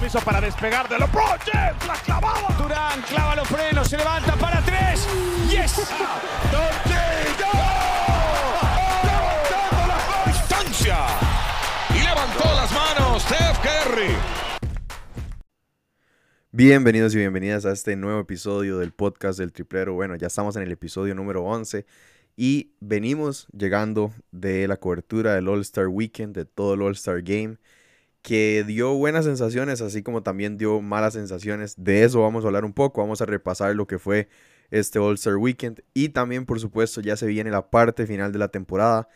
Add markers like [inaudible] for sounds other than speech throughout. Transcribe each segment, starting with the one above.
permiso para despegar de LeBron James. La clavada. Durán clava los frenos, se levanta para tres. ¡Yes! Levantando la distancia. Y levantó las manos Steph Curry. Bienvenidos y bienvenidas a este nuevo episodio del podcast del triplero. Bueno, ya estamos en el episodio número 11 y venimos llegando de la cobertura del All Star Weekend, de todo el All Star Game, que dio buenas sensaciones, así como también dio malas sensaciones. De eso vamos a hablar un poco, vamos a repasar lo que fue este All Star Weekend y también, por supuesto, ya se viene la parte final de la temporada.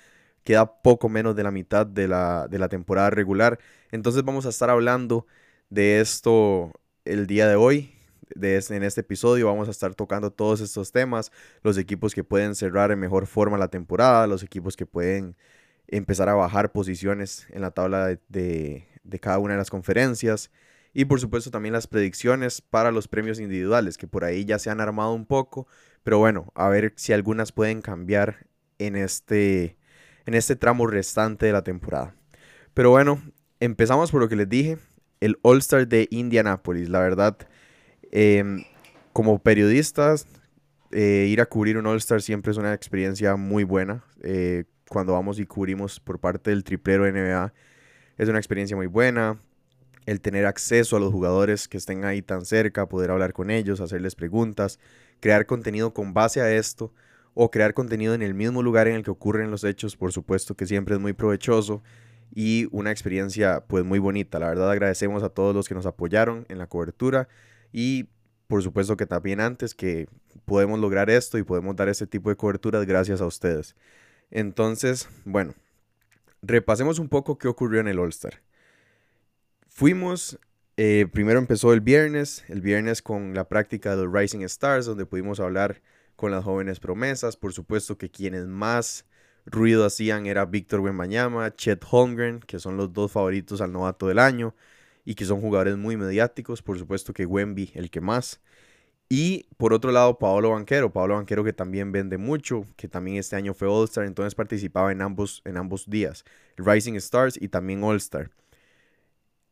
Queda poco menos de la mitad de la, de la temporada regular. Entonces vamos a estar hablando de esto el día de hoy. De este, en este episodio vamos a estar tocando todos estos temas, los equipos que pueden cerrar en mejor forma la temporada, los equipos que pueden empezar a bajar posiciones en la tabla de cada una de las conferencias y por supuesto también las predicciones para los premios individuales que por ahí ya se han armado un poco, pero bueno, a ver si algunas pueden cambiar en este, en este tramo restante de la temporada. Pero bueno, empezamos por lo que les dije, el All Star de Indianapolis, la verdad, em, como periodistas, eh, ir a cubrir un All Star siempre es una experiencia muy buena. Eh, cuando vamos y cubrimos por parte del triplero NBA, es una experiencia muy buena. El tener acceso a los jugadores que estén ahí tan cerca, poder hablar con ellos, hacerles preguntas, crear contenido con base a esto o crear contenido en el mismo lugar en el que ocurren los hechos, por supuesto que siempre es muy provechoso y una experiencia pues muy bonita. La verdad agradecemos a todos los que nos apoyaron en la cobertura y por supuesto que también antes que podemos lograr esto y podemos dar este tipo de coberturas gracias a ustedes. Entonces, bueno, repasemos un poco qué ocurrió en el All Star. Fuimos, eh, primero empezó el viernes, el viernes con la práctica de los Rising Stars, donde pudimos hablar con las jóvenes promesas. Por supuesto que quienes más ruido hacían era Víctor Wembanyama, Chet Holmgren, que son los dos favoritos al novato del año y que son jugadores muy mediáticos. Por supuesto que Wemby el que más. Y por otro lado, Paolo Banquero, Paolo Banquero que también vende mucho, que también este año fue All-Star, entonces participaba en ambos, en ambos días, Rising Stars y también All-Star.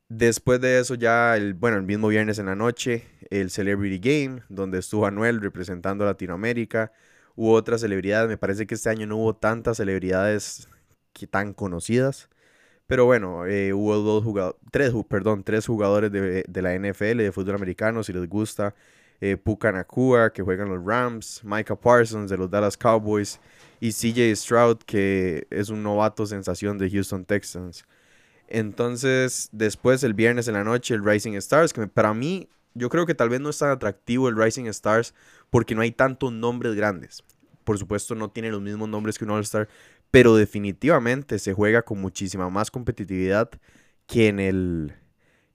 Después de eso ya, el, bueno, el mismo viernes en la noche, el Celebrity Game, donde estuvo Anuel representando a Latinoamérica. Hubo otras celebridades, me parece que este año no hubo tantas celebridades que tan conocidas. Pero bueno, eh, hubo dos jugadores, tres, perdón, tres jugadores de, de la NFL, de fútbol americano, si les gusta eh, Puka Nakua, que juegan los Rams, Micah Parsons de los Dallas Cowboys y CJ Stroud, que es un novato sensación de Houston Texans. Entonces, después el viernes en la noche, el Rising Stars, que para mí, yo creo que tal vez no es tan atractivo el Rising Stars porque no hay tantos nombres grandes. Por supuesto, no tiene los mismos nombres que un All-Star, pero definitivamente se juega con muchísima más competitividad que en el,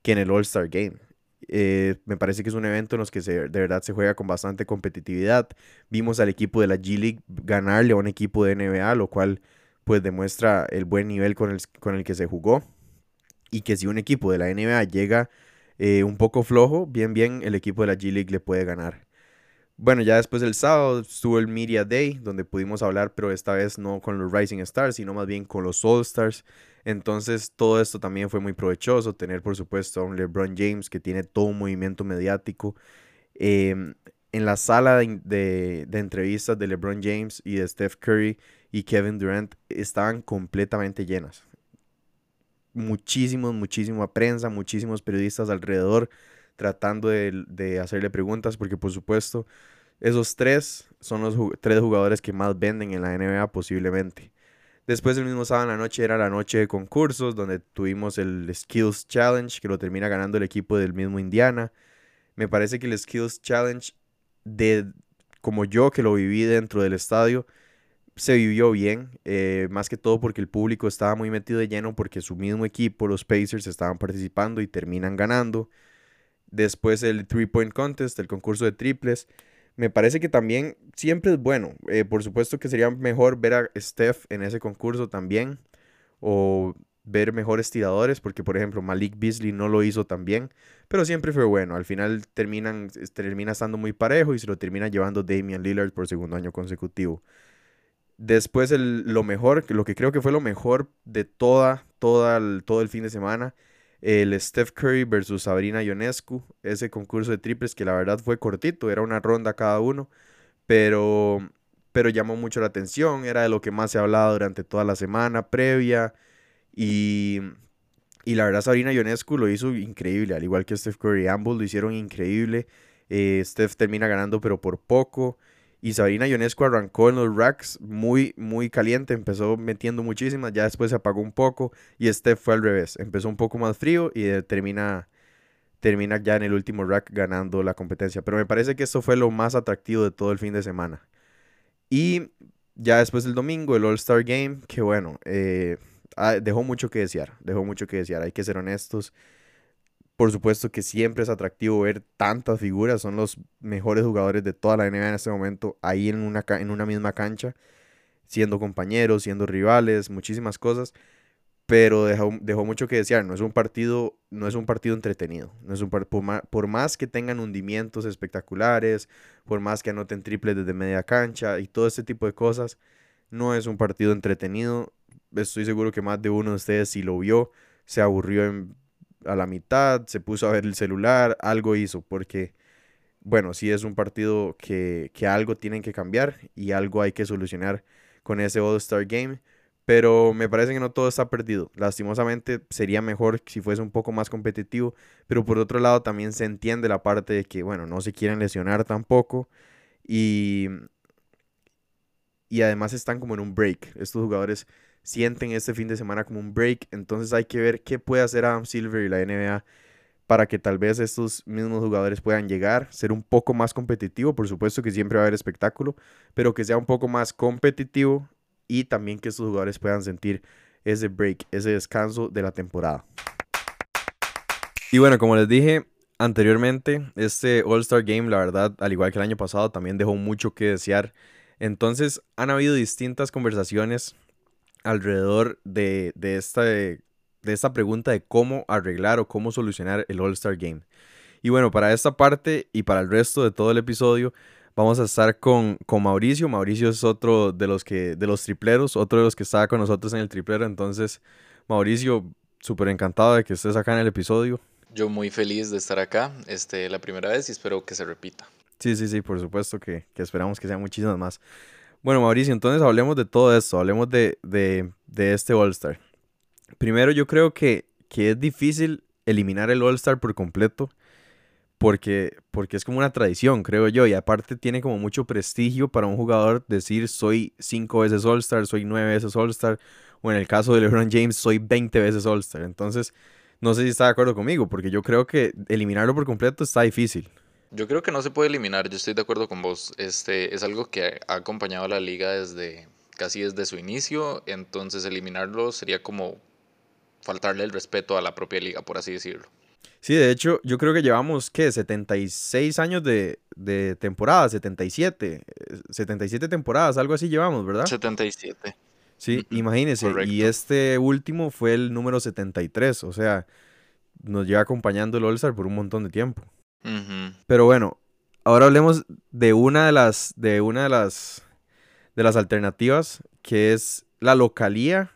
que en el All-Star Game. Eh, me parece que es un evento en los que se, de verdad se juega con bastante competitividad. Vimos al equipo de la G League ganarle a un equipo de NBA, lo cual pues demuestra el buen nivel con el, con el que se jugó. Y que si un equipo de la NBA llega eh, un poco flojo, bien bien el equipo de la G League le puede ganar. Bueno, ya después del sábado estuvo el Media Day, donde pudimos hablar, pero esta vez no con los Rising Stars, sino más bien con los All Stars. Entonces todo esto también fue muy provechoso, tener por supuesto a un LeBron James que tiene todo un movimiento mediático. Em, en la sala de, entrevistas de LeBron James y de Steph Curry y Kevin Durant estaban completamente llenas. Muchísimos, muchísima prensa, muchísimos periodistas alrededor tratando de, de hacerle preguntas porque por supuesto esos tres son los tres jugadores que más venden en la NBA posiblemente. Después del mismo sábado en la noche era la noche de concursos, donde tuvimos el Skills Challenge, que lo termina ganando el equipo del mismo Indiana. Me parece que el Skills Challenge, de como yo que lo viví dentro del estadio, se vivió bien, eh, más que todo porque el público estaba muy metido de lleno, porque su mismo equipo, los Pacers, estaban participando y terminan ganando. Después el Three Point Contest, el concurso de triples, me parece que también siempre es bueno. Eh, por supuesto que sería mejor ver a Steph en ese concurso también. O ver mejores tiradores, porque por ejemplo Malik Beasley no lo hizo tan bien, pero siempre fue bueno. Al final terminan, termina estando muy parejo y se lo termina llevando Damian Lillard por segundo año consecutivo. Después el, lo mejor, lo que creo que fue lo mejor de toda, toda todo el fin de semana, el Steph Curry versus Sabrina Ionescu, ese concurso de triples que la verdad fue cortito, era una ronda cada uno, pero, pero llamó mucho la atención, era de lo que más se ha hablado durante toda la semana previa y, y la verdad Sabrina Ionescu lo hizo increíble, al igual que Steph Curry, ambos lo hicieron increíble, eh, Steph termina ganando pero por poco. Y Sabrina Ionescu arrancó en los racks muy, muy caliente, empezó metiendo muchísimas, ya después se apagó un poco y Steph fue al revés, empezó un poco más frío y eh, termina, termina ya en el último rack ganando la competencia. Pero me parece que esto fue lo más atractivo de todo el fin de semana. Y ya después del domingo, el All-Star Game, que bueno, eh, ah, dejó mucho que desear, dejó mucho que desear, hay que ser honestos. Por supuesto que siempre es atractivo ver tantas figuras, son los mejores jugadores de toda la NBA en este momento, ahí en una, en una misma cancha, siendo compañeros, siendo rivales, muchísimas cosas, pero dejó, dejó mucho que desear, no es un partido, no es un partido entretenido, no es un por, por más que tengan hundimientos espectaculares, por más que anoten triples desde media cancha y todo este tipo de cosas, no es un partido entretenido, estoy seguro que más de uno de ustedes si lo vio, se aburrió en a la mitad, se puso a ver el celular, algo hizo, porque, bueno, sí es un partido que, que algo tienen que cambiar y algo hay que solucionar con ese All-Star Game. Pero me parece que no todo está perdido. Lastimosamente sería mejor si fuese un poco más competitivo. Pero por otro lado también se entiende la parte de que, bueno, no se quieren lesionar tampoco. Y, y además están como en un break. Estos jugadores sienten este fin de semana como un break. Entonces hay que ver qué puede hacer Adam Silver y la NBA para que tal vez estos mismos jugadores puedan llegar, ser un poco más competitivo. Por supuesto que siempre va a haber espectáculo, pero que sea un poco más competitivo y también que estos jugadores puedan sentir ese break, ese descanso de la temporada. Y bueno, como les dije anteriormente, este All-Star Game, la verdad, al igual que el año pasado, también dejó mucho que desear. Entonces han habido distintas conversaciones alrededor de, esta, de, esta pregunta de cómo arreglar o cómo solucionar el All-Star Game. Y bueno, para esta parte y para el resto de todo el episodio, vamos a estar con, con, Mauricio. Mauricio es otro de los que, de los tripleros, otro de los que estaba con nosotros en el triplero. Entonces, Mauricio, súper encantado de que estés acá en el episodio. Yo muy feliz de estar acá, este, la primera vez y espero que se repita. Sí, sí, sí, por supuesto que, que esperamos que sean muchísimas más. Bueno, Mauricio, entonces hablemos de todo esto, hablemos de, este All-Star. Primero, yo creo que, que, es difícil eliminar el All-Star por completo, porque, porque es como una tradición, creo yo, y aparte tiene como mucho prestigio para un jugador decir soy cinco veces All-Star, soy nueve veces All-Star, o en el caso de LeBron James, soy 20 veces All-Star. Entonces, no sé si está de acuerdo conmigo, porque yo creo que eliminarlo por completo está difícil. Yo creo que no se puede eliminar, yo estoy de acuerdo con vos. Este es algo que ha acompañado a la liga desde casi desde su inicio, entonces eliminarlo sería como faltarle el respeto a la propia liga, por así decirlo. Sí, de hecho, yo creo que llevamos, ¿qué? 76 años de, de temporada, 77. 77 temporadas, algo así llevamos, ¿verdad? 77. Sí, imagínese. Y este último fue el número 73, o sea, nos lleva acompañando el All-Star por un montón de tiempo. Pero bueno, ahora hablemos de una de las, de una de las, de las alternativas, que es la localía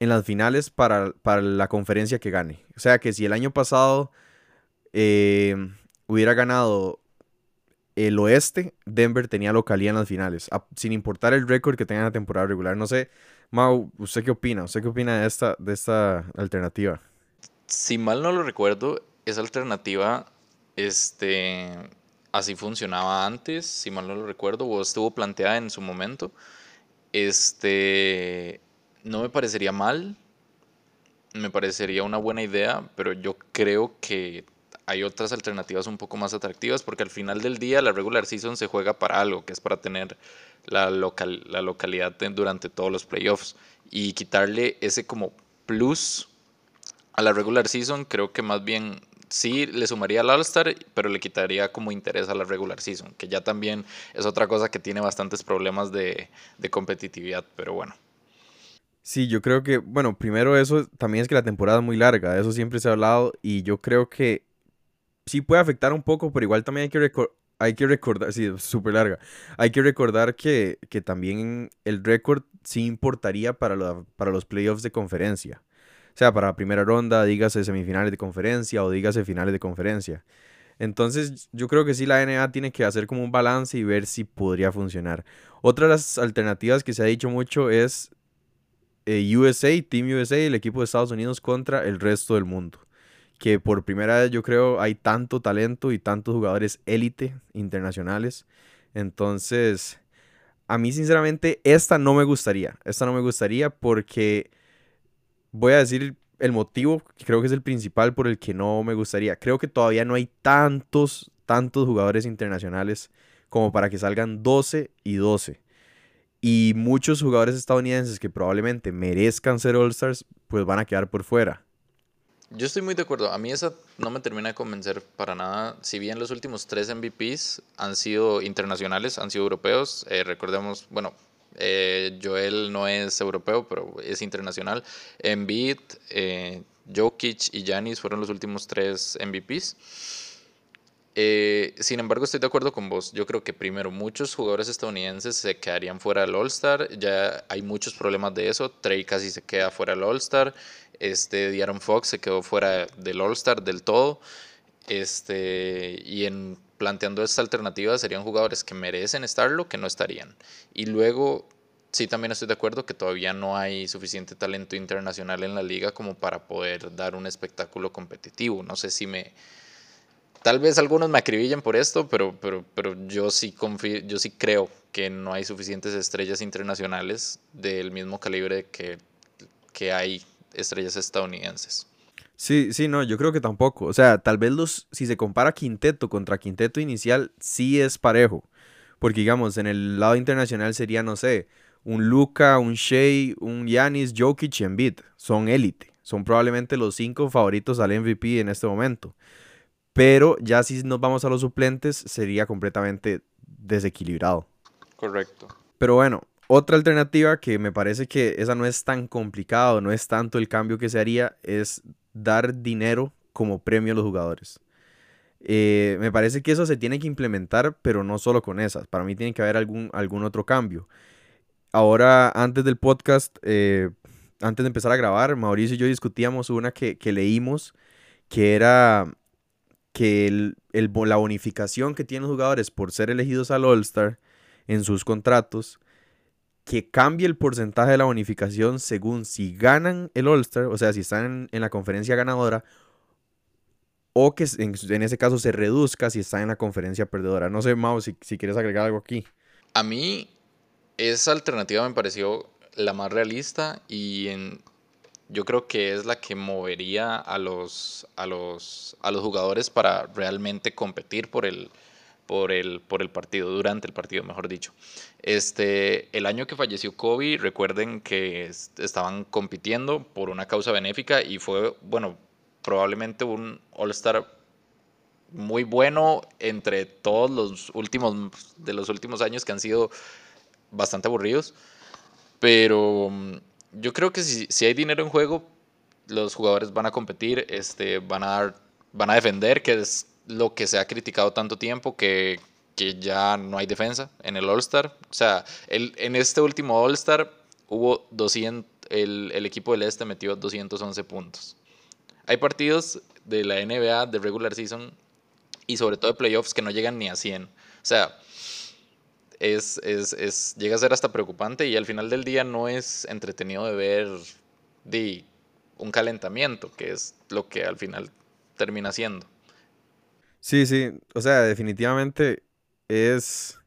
en las finales para, la conferencia que gane. O sea que si el año pasado eh, hubiera ganado el oeste, Denver tenía localía en las finales, sin importar el récord que tenga en la temporada regular. No sé, Mau, ¿usted qué opina? ¿Usted qué opina de esta, de esta alternativa? Si mal no lo recuerdo, esa alternativa, este, así funcionaba antes, si mal no lo recuerdo, o estuvo planteada en su momento. Este, no me parecería mal, me parecería una buena idea, pero yo creo que hay otras alternativas un poco más atractivas porque al final del día la regular season se juega para algo, que es para tener la, local, la localidad durante todos los playoffs y quitarle ese como plus a la regular season creo que más bien sí le sumaría al All-Star, pero le quitaría como interés a la regular season, que ya también es otra cosa que tiene bastantes problemas de, competitividad, pero bueno. Sí, yo creo que, bueno, primero eso también es que la temporada es muy larga, de eso siempre se ha hablado y yo creo que sí puede afectar un poco, pero igual también hay que, hay que recordar, sí, súper larga, hay que recordar que, también el récord sí importaría para, para los playoffs de conferencia. Sea para primera ronda, dígase semifinales de conferencia o dígase finales de conferencia. Entonces yo creo que sí la NBA tiene que hacer como un balance y ver si podría funcionar. Otra de las alternativas que se ha dicho mucho es eh, USA, Team USA, el equipo de Estados Unidos contra el resto del mundo. Que por primera vez yo creo hay tanto talento y tantos jugadores élite internacionales. Entonces, a mí sinceramente esta no me gustaría. Esta no me gustaría porque voy a decir el motivo, que creo que es el principal por el que no me gustaría. Creo que todavía no hay tantos, tantos jugadores internacionales como para que salgan 12 y 12. Y muchos jugadores estadounidenses que probablemente merezcan ser All-Stars, pues van a quedar por fuera. Yo estoy muy de acuerdo. A mí esa no me termina de convencer para nada. Si bien los últimos tres MVPs han sido internacionales, han sido europeos, eh, recordemos, bueno, eh, Joel no es europeo, pero es internacional. Embiid, eh, Jokic y Giannis fueron los últimos tres MVPs. Eh, sin embargo, estoy de acuerdo con vos. Yo creo que primero muchos jugadores estadounidenses se quedarían fuera del All-Star. Ya hay muchos problemas de eso. Trey casi se queda fuera del All-Star. Este, Fox se quedó fuera del All-Star del todo. Este, y en planteando esta alternativa serían jugadores que merecen estarlo, que no estarían. Y luego, sí también estoy de acuerdo que todavía no hay suficiente talento internacional en la liga como para poder dar un espectáculo competitivo. No sé si me, Tal vez algunos me acribillen por esto, pero, pero, pero yo, sí confío, yo sí creo que no hay suficientes estrellas internacionales del mismo calibre que, que hay estrellas estadounidenses. Sí, sí, no, yo creo que tampoco. O sea, tal vez los, si se compara quinteto contra quinteto inicial, sí es parejo. Porque digamos, en el lado internacional sería, no sé, un Luca, un Shea, un Yanis, Jokic y Embiid. Son élite. Son probablemente los cinco favoritos al MVP en este momento. Pero ya si nos vamos a los suplentes, sería completamente desequilibrado. Correcto. Pero bueno, otra alternativa que me parece que esa no es tan complicado, no es tanto el cambio que se haría, es dar dinero como premio a los jugadores. Eh, me parece que eso se tiene que implementar, pero no solo con esas. Para mí tiene que haber algún, algún otro cambio. Ahora, antes del podcast, eh, antes de empezar a grabar, Mauricio y yo discutíamos una que, que leímos, que era que el, la bonificación que tienen los jugadores por ser elegidos al All-Star en sus contratos, que cambie el porcentaje de la bonificación según si ganan el All-Star, o sea, si están en, la conferencia ganadora, o que en, ese caso se reduzca si están en la conferencia perdedora. No sé, Mau, si, quieres agregar algo aquí. A mí, esa alternativa me pareció la más realista y yo creo que es la que movería a los, a los, a los jugadores para realmente competir por el, por el, por el partido, durante el partido, mejor dicho. Este, el año que falleció Kobe, recuerden que estaban compitiendo por una causa benéfica y fue, bueno, probablemente un All-Star muy bueno entre todos los últimos, de los últimos años que han sido bastante aburridos, pero yo creo que si, si, hay dinero en juego, los jugadores van a competir, este, van, a dar, van a defender, que es lo que se ha criticado tanto tiempo, que, que ya no hay defensa en el All-Star. O sea, el, en este último All-Star hubo 200, el, el equipo del Este metió 211 puntos. Hay partidos de la NBA, de regular season, y sobre todo de playoffs que no llegan ni a 100. O sea, es, es, es, llega a ser hasta preocupante y al final del día no es entretenido de ver de un calentamiento, que es lo que al final termina siendo. Sí, sí, o sea, definitivamente es,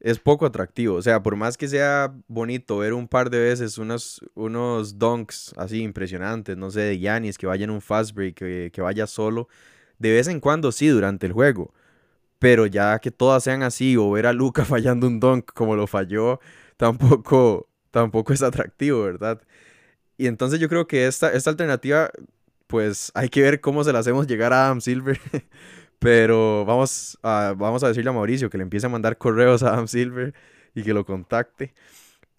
es poco atractivo. O sea, por más que sea bonito ver un par de veces unos, unos dunks así impresionantes, no sé, de Yanis, que vaya en un fast break, que, que vaya solo, de vez en cuando sí, durante el juego pero ya que todas sean así o ver a Luca [laughs] fallando un dunk como lo falló, tampoco, tampoco es atractivo, ¿verdad? Y entonces yo creo que esta, esta alternativa, pues hay que ver cómo se la hacemos llegar a Adam Silver. [laughs] Pero vamos a, vamos a decirle a Mauricio que le empiece a mandar correos a Adam Silver y que lo contacte.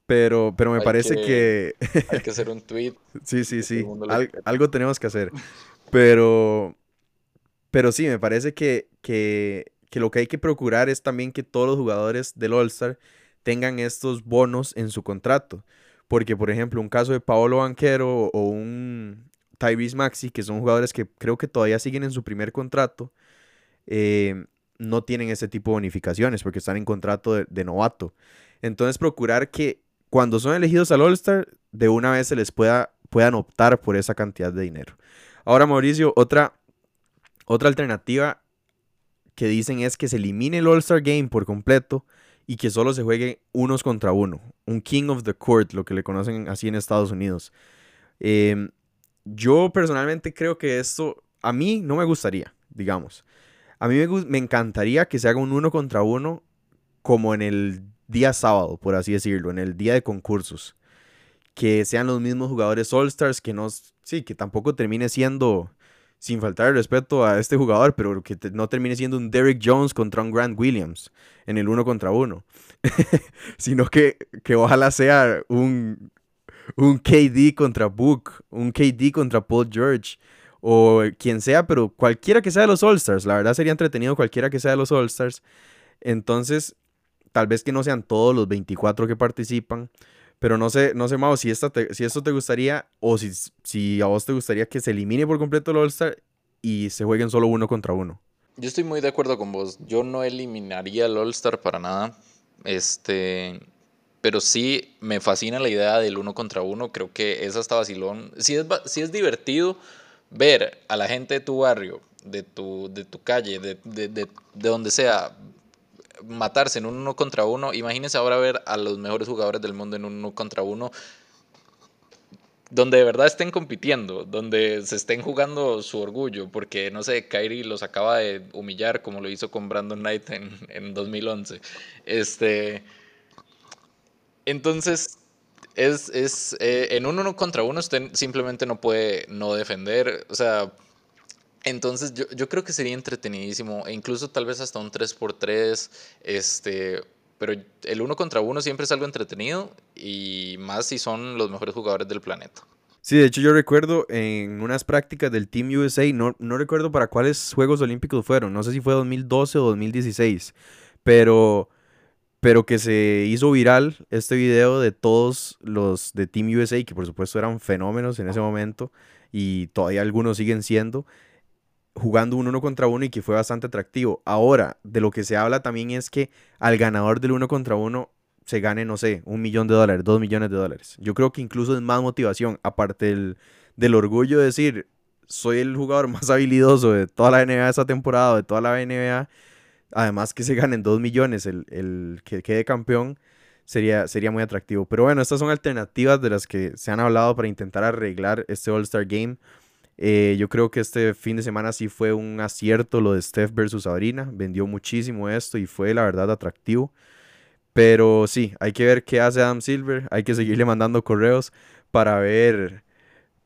Pero, pero me parece que, [laughs] hay que hacer un tweet. [laughs] sí, sí, sí. algo tenemos que hacer. Pero, pero sí, me parece que, que que lo que hay que procurar es también que todos los jugadores del All-Star tengan estos bonos en su contrato. Porque, por ejemplo, un caso de Paolo Banquero o un Tyrese Maxi, que son jugadores que creo que todavía siguen en su primer contrato, eh, no tienen ese tipo de bonificaciones porque están en contrato de, novato. Entonces, procurar que cuando son elegidos al All-Star, de una vez se les pueda, puedan optar por esa cantidad de dinero. Ahora, Mauricio, otra, otra alternativa que dicen es que se elimine el All-Star Game por completo y que solo se juegue unos contra uno. Un King of the Court, lo que le conocen así en Estados Unidos. Em, yo personalmente creo que esto a mí no me gustaría, digamos. A mí me, me encantaría que se haga un uno contra uno como en el día sábado, por así decirlo, en el día de concursos. Que sean los mismos jugadores All-Stars, que no, sí, que tampoco termine siendo sin faltar el respeto a este jugador, pero que no termine siendo un Derrick Jones contra un Grant Williams en el uno contra uno, [laughs] sino que, que ojalá sea un, un KD contra Book, un KD contra Paul George, o quien sea, pero cualquiera que sea de los All-Stars, la verdad sería entretenido cualquiera que sea de los All-Stars. Entonces, tal vez que no sean todos los 24 que participan, pero no sé, no sé, Mau, si, si esto te gustaría o si, si a vos te gustaría que se elimine por completo el All-Star y se jueguen solo uno contra uno. Yo estoy muy de acuerdo con vos. Yo no eliminaría el All-Star para nada. Este. Pero sí me fascina la idea del uno contra uno. Creo que es hasta vacilón. Si es, si es divertido ver a la gente de tu barrio, de tu, de tu calle, de, de, de, de donde sea, matarse en un uno contra uno, imagínense ahora ver a los mejores jugadores del mundo en un uno contra uno, donde de verdad estén compitiendo, donde se estén jugando su orgullo, porque no sé, Kyrie los acaba de humillar como lo hizo con Brandon Knight en, en 2011. Este, entonces, es, es eh, en un uno contra uno usted simplemente no puede no defender, o sea, entonces yo, yo, creo que sería entretenidísimo, e incluso tal vez hasta un 3x3, este, pero el uno contra uno siempre es algo entretenido y más si son los mejores jugadores del planeta. Sí, de hecho yo recuerdo en unas prácticas del Team USA, no, no recuerdo para cuáles Juegos Olímpicos fueron, no sé si fue 2012 o 2016, pero, pero que se hizo viral este video de todos los de Team USA, que por supuesto eran fenómenos en ese momento y todavía algunos siguen siendo jugando un uno contra uno y que fue bastante atractivo. Ahora, de lo que se habla también es que al ganador del uno contra uno se gane, no sé, un millón de dólares, dos millones de dólares. Yo creo que incluso es más motivación, aparte del, del orgullo de decir, soy el jugador [laughs] más habilidoso de toda la NBA esa temporada, de toda la NBA. Además que se ganen dos millones el, el que quede campeón, sería, sería muy atractivo. Pero bueno, estas son alternativas de las que se han hablado para intentar arreglar este All-Star Game. Eh, yo creo que este fin de semana sí fue un acierto lo de Steph versus Sabrina. Vendió muchísimo esto y fue la verdad atractivo. Pero sí, hay que ver qué hace Adam Silver. Hay que seguirle mandando correos para ver,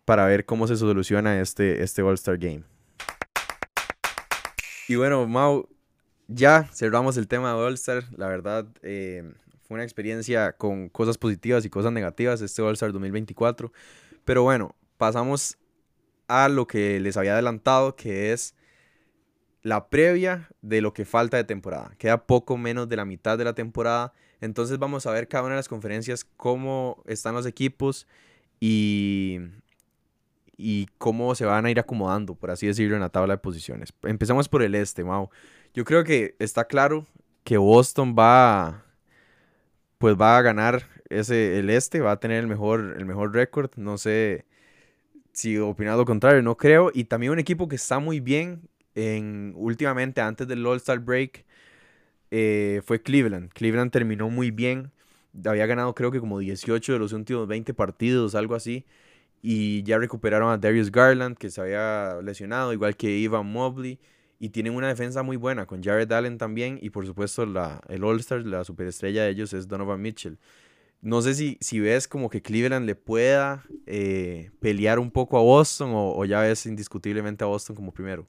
para ver cómo se soluciona este, este All-Star Game. Y bueno, Mau, ya cerramos el tema de All-Star. La verdad, eh, fue una experiencia con cosas positivas y cosas negativas este All-Star 2024. Pero bueno, pasamos a lo que les había adelantado, que es la previa de lo que falta de temporada. Queda poco menos de la mitad de la temporada. Entonces vamos a ver cada una de las conferencias cómo están los equipos y, y cómo se van a ir acomodando, por así decirlo, en la tabla de posiciones. Empezamos por el este, Mau. Yo creo que está claro que Boston va, pues va a ganar ese, el este, va a tener el mejor, el mejor récord. No sé si opinas lo contrario, no creo. Y también un equipo que está muy bien en, últimamente, antes del All-Star Break, eh, fue Cleveland. Cleveland terminó muy bien. Había ganado creo que como 18 de los últimos 20 partidos, algo así. Y ya recuperaron a Darius Garland, que se había lesionado, igual que Ivan Mobley. Y tienen una defensa muy buena, con Jared Allen también. Y por supuesto, la, el All-Star, la superestrella de ellos es Donovan Mitchell. No sé si, si ves como que Cleveland le pueda eh, pelear un poco a Boston o, ya ves indiscutiblemente a Boston como primero.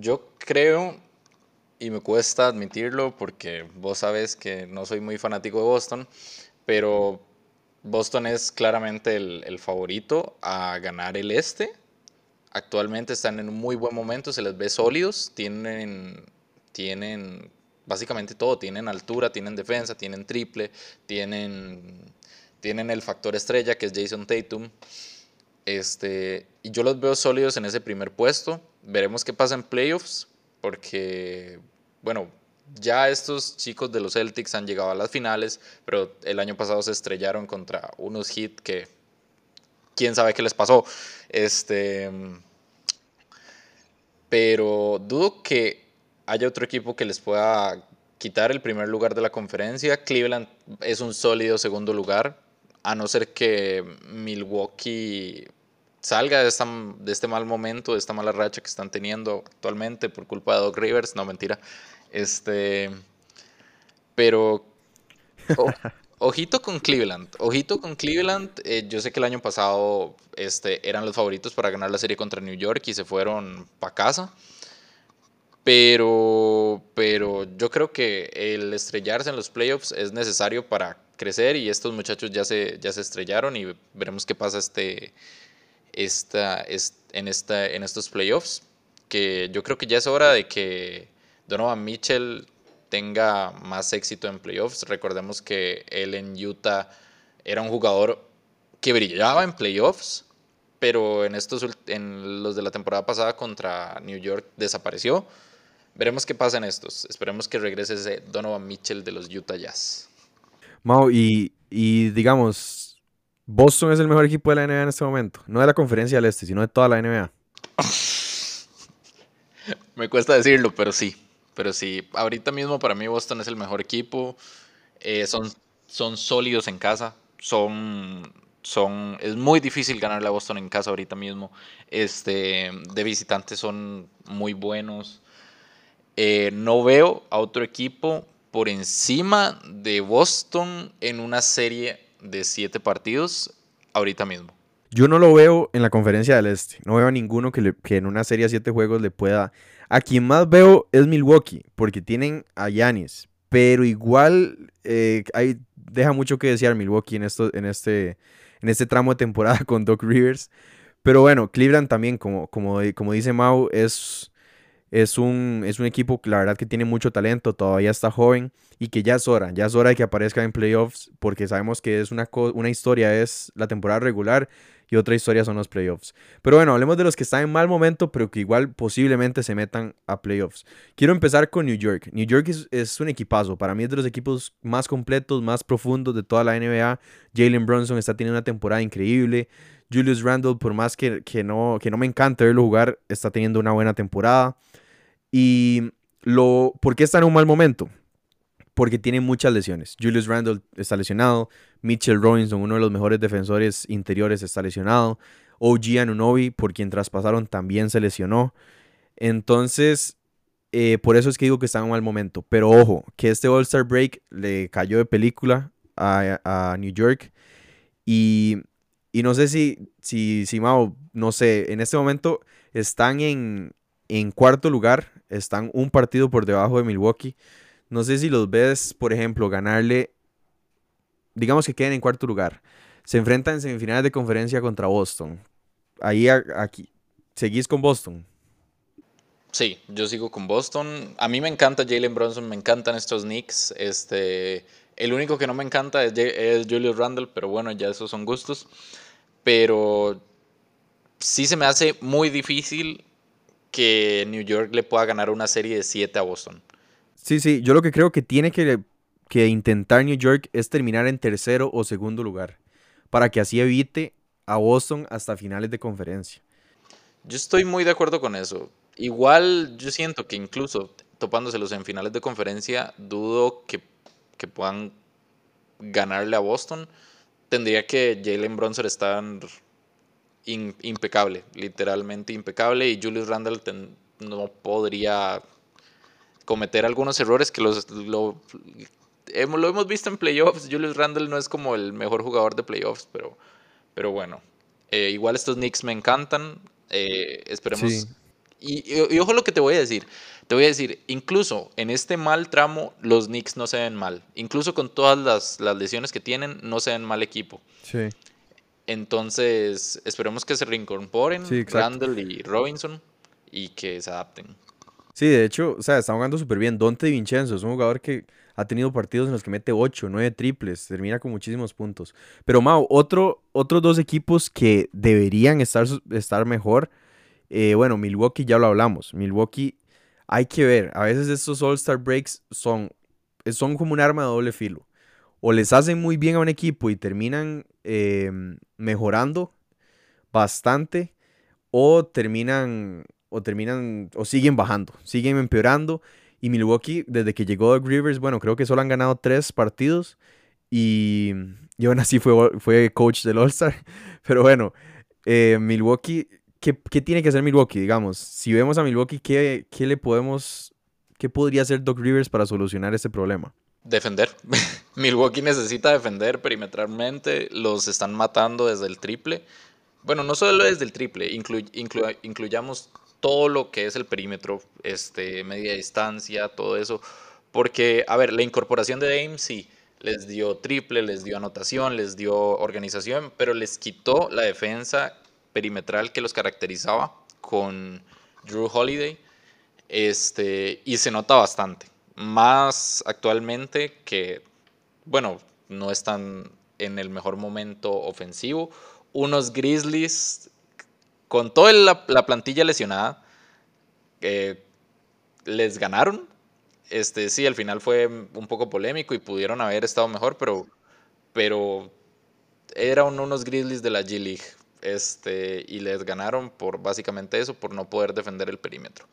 Yo creo, y me cuesta admitirlo porque vos sabes que no soy muy fanático de Boston, pero Boston es claramente el, el favorito a ganar el este. Actualmente están en un muy buen momento, se les ve sólidos, tienen, tienen básicamente todo. Tienen altura, tienen defensa, tienen triple, tienen, tienen el factor estrella que es Jason Tatum. Este, y yo los veo sólidos en ese primer puesto. Veremos qué pasa en playoffs, porque, bueno, ya estos chicos de los Celtics han llegado a las finales, pero el año pasado se estrellaron contra unos hits que quién sabe qué les pasó. Este, pero dudo que haya otro equipo que les pueda quitar el primer lugar de la conferencia. Cleveland es un sólido segundo lugar, a no ser que Milwaukee salga de, de este mal momento, de esta mala racha que están teniendo actualmente por culpa de Doc Rivers. No, mentira. Este, pero [laughs] ojito con Cleveland. Ojito con Cleveland. Eh, yo sé que el año pasado este, eran los favoritos para ganar la serie contra New York y se fueron para casa. Pero, pero yo creo que el estrellarse en los playoffs es necesario para crecer y estos muchachos ya se, ya se estrellaron y veremos qué pasa este, esta, en, esta, en estos playoffs. Que yo creo que ya es hora de que Donovan Mitchell tenga más éxito en playoffs. Recordemos que él en Utah era un jugador que brillaba en playoffs, pero en, estos, en los de la temporada pasada contra New York desapareció. Veremos qué pasa en estos. Esperemos que regrese ese Donovan Mitchell de los Utah Jazz. Mau, y, digamos, Boston es el mejor equipo de la NBA en este momento. No de la conferencia del este, sino de toda la NBA. [laughs] Me cuesta decirlo, pero sí. Pero sí, ahorita mismo para mí Boston es el mejor equipo. Eh, son, son sólidos en casa. Son, son, es muy difícil ganarle a Boston en casa ahorita mismo. Este, de visitantes son muy buenos. Eh, no veo a otro equipo por encima de Boston en una serie de siete partidos ahorita mismo. Yo no lo veo en la conferencia del Este. No veo a ninguno que, en una serie de siete juegos le pueda. A quien más veo es Milwaukee, porque tienen a Yanis. Pero igual eh, hay, deja mucho que desear Milwaukee en, esto, en, este, en este tramo de temporada [laughs] con Doc Rivers. Pero bueno, Cleveland también, como, como, como dice Mau, es, es un, es un equipo que la verdad que tiene mucho talento, todavía está joven y que ya es hora, ya es hora de que aparezca en playoffs porque sabemos que es una, una historia, es la temporada regular y otra historia son los playoffs. Pero bueno, hablemos de los que están en mal momento, pero que igual posiblemente se metan a playoffs. Quiero empezar con New York. New York es, un equipazo, para mí es de los equipos más completos, más profundos de toda la NBA. Jalen Brunson está teniendo una temporada increíble. Julius Randle, por más que, que, no, que no me encanta verlo jugar, está teniendo una buena temporada. Y lo, ¿por qué está en un mal momento? Porque tiene muchas lesiones. Julius Randle está lesionado. Mitchell Robinson, uno de los mejores defensores interiores, está lesionado. OG Anunobi, por quien traspasaron, también se lesionó. Entonces, eh, por eso es que digo que está en un mal momento. Pero ojo, que este All-Star Break le cayó de película a, New York. Y, y, no sé si, si, si Mao, no sé, en este momento están en, en cuarto lugar, están un partido por debajo de Milwaukee. No sé si los ves, por ejemplo, ganarle, digamos que queden en cuarto lugar. Se enfrentan en semifinales de conferencia contra Boston. Ahí, aquí, ¿seguís con Boston? Sí, yo sigo con Boston. A mí me encanta Jalen Bronson, me encantan estos Knicks. Este, el único que no me encanta es, es Julius Randle, pero bueno, ya esos son gustos. Pero sí se me hace muy difícil que New York le pueda ganar una serie de 7 a Boston. Sí, sí, yo lo que creo que tiene que, intentar New York es terminar en tercero o segundo lugar, para que así evite a Boston hasta finales de conferencia. Yo estoy muy de acuerdo con eso. Igual yo siento que incluso topándoselos en finales de conferencia, dudo que, que puedan ganarle a Boston. Tendría que Jalen Bronson estar impecable, literalmente impecable. Y Julius Randle no podría cometer algunos errores que los, lo, hemos, lo hemos visto en playoffs. Julius Randle no es como el mejor jugador de playoffs, pero, pero bueno. Eh, igual estos Knicks me encantan. Eh, esperemos. Y, ojo lo que te voy a decir. Te voy a decir, incluso en este mal tramo, los Knicks no se ven mal. Incluso con todas las, las lesiones que tienen, no se ven mal equipo. Sí. Entonces, esperemos que se reincorporen Randall y Robinson y que se adapten. Sí, de hecho, o sea, está jugando súper bien. Dante Vincenzo es un jugador que ha tenido partidos en los que mete 8, 9 triples, termina con muchísimos puntos. Pero Mau, otro, otros dos equipos que deberían estar, estar mejor, eh, bueno, Milwaukee ya lo hablamos. Milwaukee, hay que ver, a veces estos All-Star Breaks son, son como un arma de doble filo. O les hacen muy bien a un equipo y terminan em, mejorando bastante, o terminan, o terminan, o siguen bajando, siguen empeorando. Y Milwaukee, desde que llegó a Rivers, bueno, creo que solo han ganado tres partidos. Y, y aún así fue, fue coach del All-Star. [laughs] Pero bueno, eh, Milwaukee, ¿qué, tiene que hacer Milwaukee? Digamos, si vemos a Milwaukee, ¿qué, qué le podemos, qué podría hacer Doc Rivers para solucionar este problema? Defender. [laughs] Milwaukee necesita defender perimetralmente. Los están matando desde el triple. Bueno, no solo desde el triple, incluyamos todo lo que es el perímetro, este, media distancia, todo eso. Porque, a ver, la incorporación de Dame sí, les dio triple, les dio anotación, les dio organización, pero les quitó la defensa perimetral que los caracterizaba con Drew Holiday. Este, y se nota bastante. Más actualmente que, bueno, no están en el mejor momento ofensivo. Unos Grizzlies con toda la, plantilla lesionada, les ganaron. Este, sí, al final fue un poco polémico y pudieron haber estado mejor, pero, pero eran unos Grizzlies de la G League. Este, y les ganaron por básicamente eso, por no poder defender el perímetro.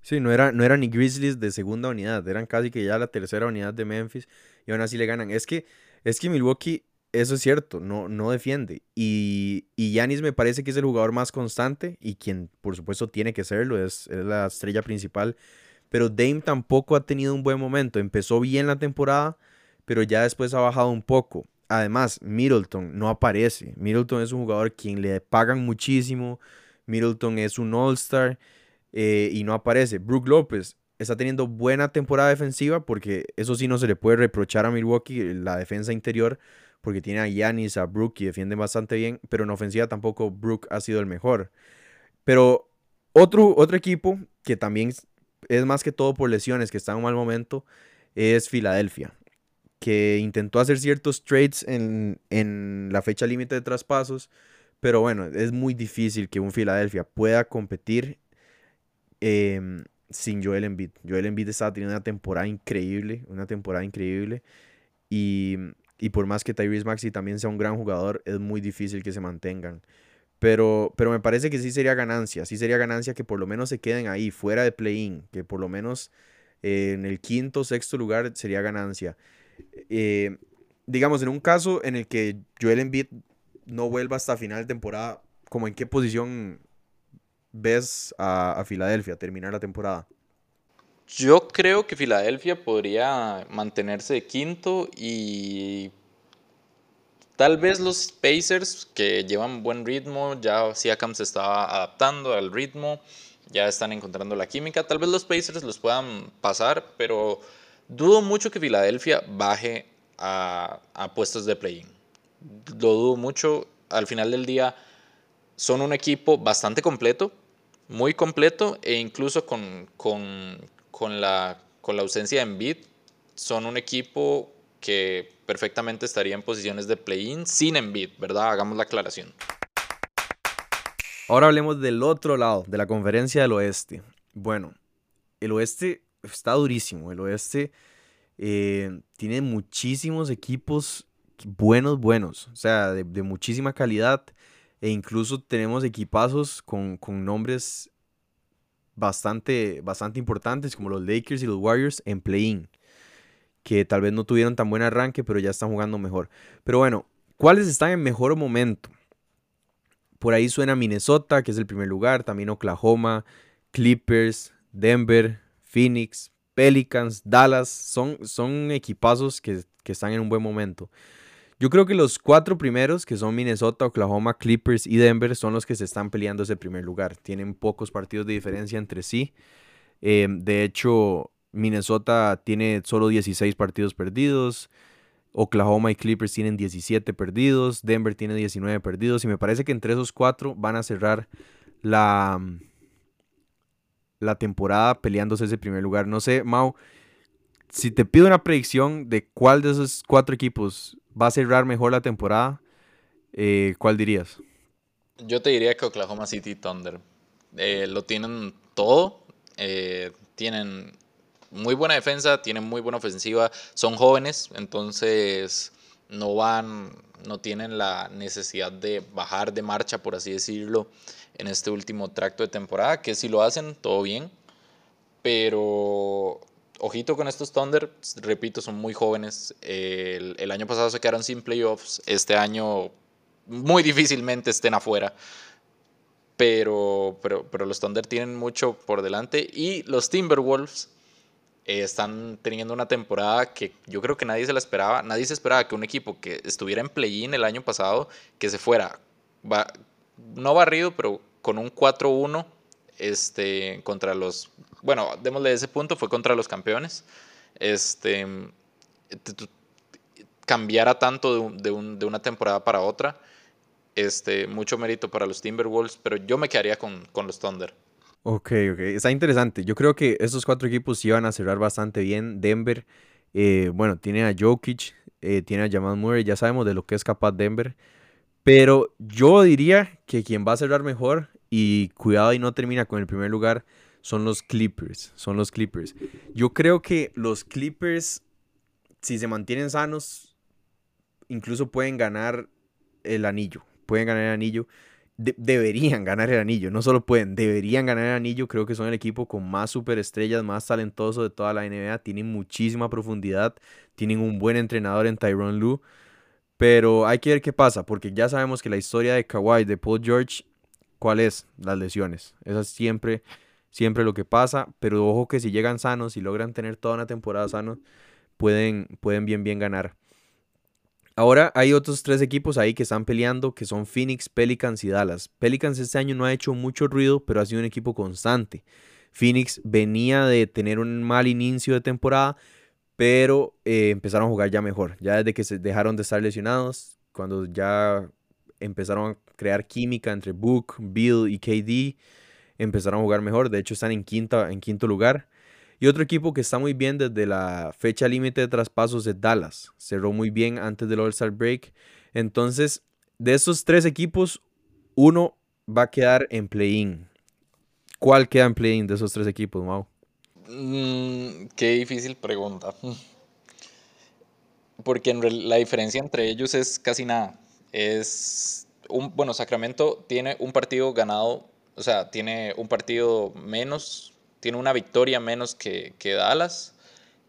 Sí, no era, no eran ni Grizzlies de segunda unidad, eran casi que ya la tercera unidad de Memphis y aún así le ganan. Es que, es que Milwaukee eso es cierto, no, no defiende. Y, y me parece que es el jugador más constante y quien por supuesto tiene que serlo, es, es, la estrella principal. Pero Dame tampoco ha tenido un buen momento. Empezó bien la temporada, pero ya después ha bajado un poco. Además, Middleton no aparece. Middleton es un jugador quien le pagan muchísimo. Middleton es un All-Star eh, y no aparece. Brook López está teniendo buena temporada defensiva porque eso sí no se le puede reprochar a Milwaukee, la defensa interior porque tiene a Yanis, a Brook y defienden bastante bien, pero en ofensiva tampoco Brook ha sido el mejor. Pero otro, otro equipo que también es más que todo por lesiones, que está en un mal momento, es Filadelfia, que intentó hacer ciertos trades en, en la fecha límite de traspasos, pero bueno, es muy difícil que un Filadelfia pueda competir em, sin Joel Embiid. Joel Embiid está teniendo una temporada increíble, una temporada increíble. Y y por más que Tyrese Maxi también sea un gran jugador, es muy difícil que se mantengan. Pero, pero me parece que sí sería ganancia, sí sería ganancia que por lo menos se queden ahí, fuera de play-in, que por lo menos eh, en el quinto, sexto lugar sería ganancia. Eh, digamos, en un caso en el que Joel Embiid no vuelva hasta final de temporada, ¿como en qué posición ves a, a Filadelfia terminar la temporada? Yo creo que Filadelfia podría mantenerse de quinto y tal vez los Pacers que llevan buen ritmo, ya Siakam se está adaptando al ritmo, ya están encontrando la química, tal vez los Pacers los puedan pasar, pero dudo mucho que Filadelfia baje a, puestos de play-in. Lo dudo mucho, al final del día son un equipo bastante completo, muy completo e incluso con, con la, con la ausencia de Embiid, son un equipo que perfectamente estaría en posiciones de play-in sin Embiid, ¿verdad? Hagamos la aclaración. Ahora hablemos del otro lado, de la conferencia del oeste. Bueno, el oeste está durísimo. El oeste eh, tiene muchísimos equipos buenos, buenos. O sea, de, muchísima calidad. E incluso tenemos equipazos con, con nombres bastante, bastante importantes como los Lakers y los Warriors en play-in, que tal vez no tuvieron tan buen arranque, pero ya están jugando mejor. Pero bueno, ¿cuáles están en mejor momento? Por ahí suena Minnesota, que es el primer lugar, también Oklahoma, Clippers, Denver, Phoenix, Pelicans, Dallas, son, son equipazos que, que están en un buen momento. Yo creo que los cuatro primeros, que son Minnesota, Oklahoma, Clippers y Denver, son los que se están peleando ese primer lugar. Tienen pocos partidos de diferencia entre sí. Eh, de hecho, Minnesota tiene solo 16 partidos perdidos. Oklahoma y Clippers tienen 17 perdidos. Denver tiene 19 perdidos. Y me parece que entre esos cuatro van a cerrar la, la temporada peleándose ese primer lugar. No sé, Mau, si te pido una predicción de cuál de esos cuatro equipos va a cerrar mejor la temporada, eh, ¿cuál dirías? Yo te diría que Oklahoma City Thunder. Eh, lo tienen todo. eh, tienen muy buena defensa, tienen muy buena ofensiva. Son jóvenes, entonces no van, no tienen la necesidad de bajar de marcha, por así decirlo, en este último tracto de temporada. Que si lo hacen, todo bien. Pero ojito con estos Thunder, repito, son muy jóvenes. El, año pasado se quedaron sin playoffs. Este año muy difícilmente estén afuera. Pero, pero, pero los Thunder tienen mucho por delante. Y los Timberwolves eh, están teniendo una temporada que yo creo que nadie se la esperaba. Nadie se esperaba que un equipo que estuviera en play-in el año pasado, que se fuera, no barrido, pero con un 4-1 este, contra los... Bueno, démosle ese punto, fue contra los campeones. Este, cambiara tanto de, un- de un- de una temporada para otra. Este, mucho mérito para los Timberwolves, pero yo me quedaría con, con los Thunder. Ok, ok. Está interesante. Yo creo que estos cuatro equipos sí van a cerrar bastante bien. Denver, eh, bueno, tiene a Jokic, eh, tiene a Jamal Murray, ya sabemos de lo que es capaz Denver. Pero yo diría que quien va a cerrar mejor y cuidado y no termina con el primer lugar son los Clippers. Son los Clippers. Yo creo que los Clippers, si se mantienen sanos, incluso pueden ganar el anillo. Pueden ganar el anillo de- deberían ganar el anillo, no solo pueden, deberían ganar el anillo. Creo que son el equipo con más superestrellas, más talentoso de toda la NBA. Tienen muchísima profundidad, tienen un buen entrenador en Tyron Lue. Pero hay que ver qué pasa, porque ya sabemos que la historia de Kawhi, de Paul George, ¿cuál es? Las lesiones. Eso es siempre, siempre lo que pasa. Pero ojo que si llegan sanos y logran tener toda una temporada sanos, pueden, pueden bien, bien ganar. Ahora hay otros tres equipos ahí que están peleando, que son Phoenix, Pelicans y Dallas. Pelicans este año no ha hecho mucho ruido, pero ha sido un equipo constante. Phoenix venía de tener un mal inicio de temporada, pero eh, empezaron a jugar ya mejor. Ya desde que se dejaron de estar lesionados, cuando ya empezaron a crear química entre Book, Bill y KD, empezaron a jugar mejor. De hecho, están en, quinta, en quinto lugar. Y otro equipo que está muy bien desde la fecha límite de traspasos es Dallas. Cerró muy bien antes del All-Star Break. Entonces, de esos tres equipos, uno va a quedar en play-in. ¿Cuál queda en play-in de esos tres equipos, Mau? Mm, qué difícil pregunta. [laughs] Porque en la diferencia entre ellos es casi nada. Es un, bueno, Sacramento tiene un partido ganado, o sea, tiene un partido menos, tiene una victoria menos que, que Dallas.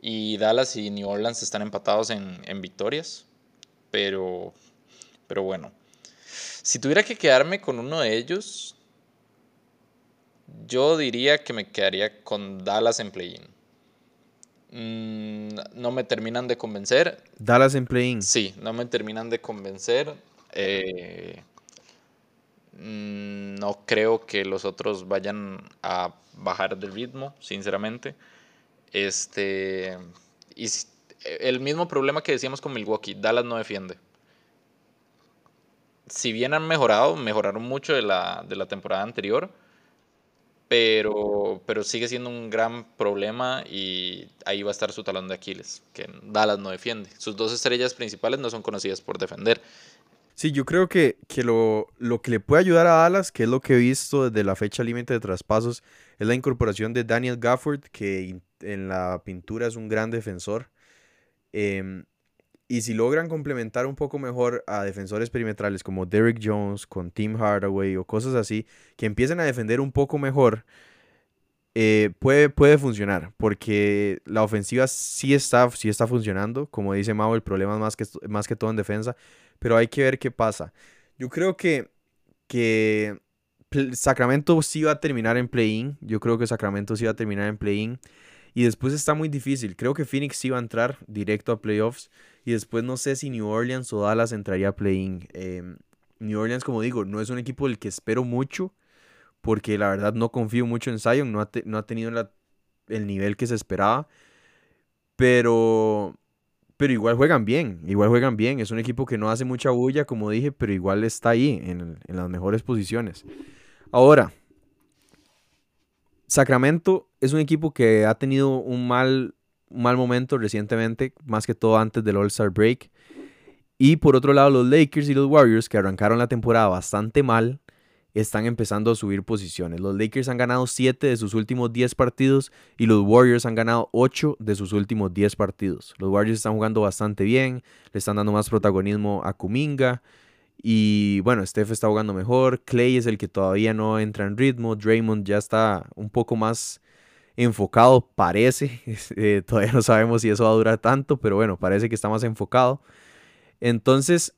Y Dallas y New Orleans están empatados en, en victorias. Pero, pero bueno. Si tuviera que quedarme con uno de ellos, yo diría que me quedaría con Dallas en play-in. Mm, no me terminan de convencer. Dallas en play-in. Sí, no me terminan de convencer. Eh, mm, no creo que los otros vayan a bajar de ritmo, sinceramente. Este, y el mismo problema que decíamos con Milwaukee, Dallas no defiende. Si bien han mejorado, mejoraron mucho de la, de la temporada anterior, pero, pero sigue siendo un gran problema y ahí va a estar su talón de Aquiles, que Dallas no defiende. Sus dos estrellas principales no son conocidas por defender. Sí, yo creo que, que lo, lo que le puede ayudar a Dallas, que es lo que he visto desde la fecha límite de traspasos, es la incorporación de Daniel Gafford, que in- en la pintura es un gran defensor. Em, y si logran complementar un poco mejor a defensores perimetrales como Derrick Jones con Tim Hardaway o cosas así, que empiecen a defender un poco mejor, eh, puede, puede funcionar, porque la ofensiva sí está, sí está funcionando. Como dice Mau, el problema es más que, más que todo en defensa, pero hay que ver qué pasa. Yo creo que, que Sacramento sí va a terminar en play-in. Yo creo que Sacramento sí va a terminar en play-in. Y después está muy difícil. Creo que Phoenix sí va a entrar directo a playoffs. Y después no sé si New Orleans o Dallas entraría a play-in. Em, New Orleans, como digo, no es un equipo del que espero mucho. Porque la verdad no confío mucho en Zion. No ha, no ha tenido el nivel que se esperaba. Pero, pero igual juegan bien. Igual juegan bien. Es un equipo que no hace mucha bulla, como dije. Pero igual está ahí, en, en las mejores posiciones. Ahora, Sacramento es un equipo que ha tenido un mal, mal momento recientemente, más que todo antes del All-Star Break. Y por otro lado, los Lakers y los Warriors, que arrancaron la temporada bastante mal, están empezando a subir posiciones. Los Lakers han ganado 7 de sus últimos 10 partidos y los Warriors han ganado 8 de sus últimos 10 partidos. Los Warriors están jugando bastante bien, le están dando más protagonismo a Kuminga. Y bueno, Steph está jugando mejor. Clay es el que todavía no entra en ritmo. Draymond ya está un poco más enfocado, parece. [laughs] Eh, todavía no sabemos si eso va a durar tanto, pero bueno, parece que está más enfocado. Entonces,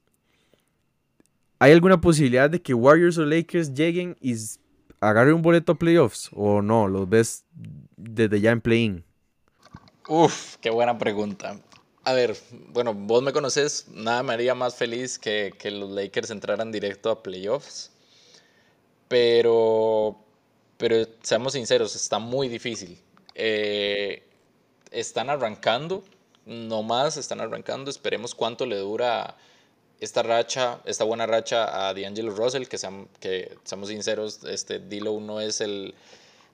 ¿hay alguna posibilidad de que Warriors o Lakers lleguen y agarren un boleto a playoffs? ¿O no? ¿Los ves desde ya en play-in? Uf, qué buena pregunta. A ver, bueno, vos me conoces, nada me haría más feliz que, que los Lakers entraran directo a playoffs. Pero, pero seamos sinceros, está muy difícil. Eh, están arrancando, no más, están arrancando. Esperemos cuánto le dura esta racha, esta buena racha a D'Angelo Russell, que, seamos, que seamos sinceros, este Dilo no es, el,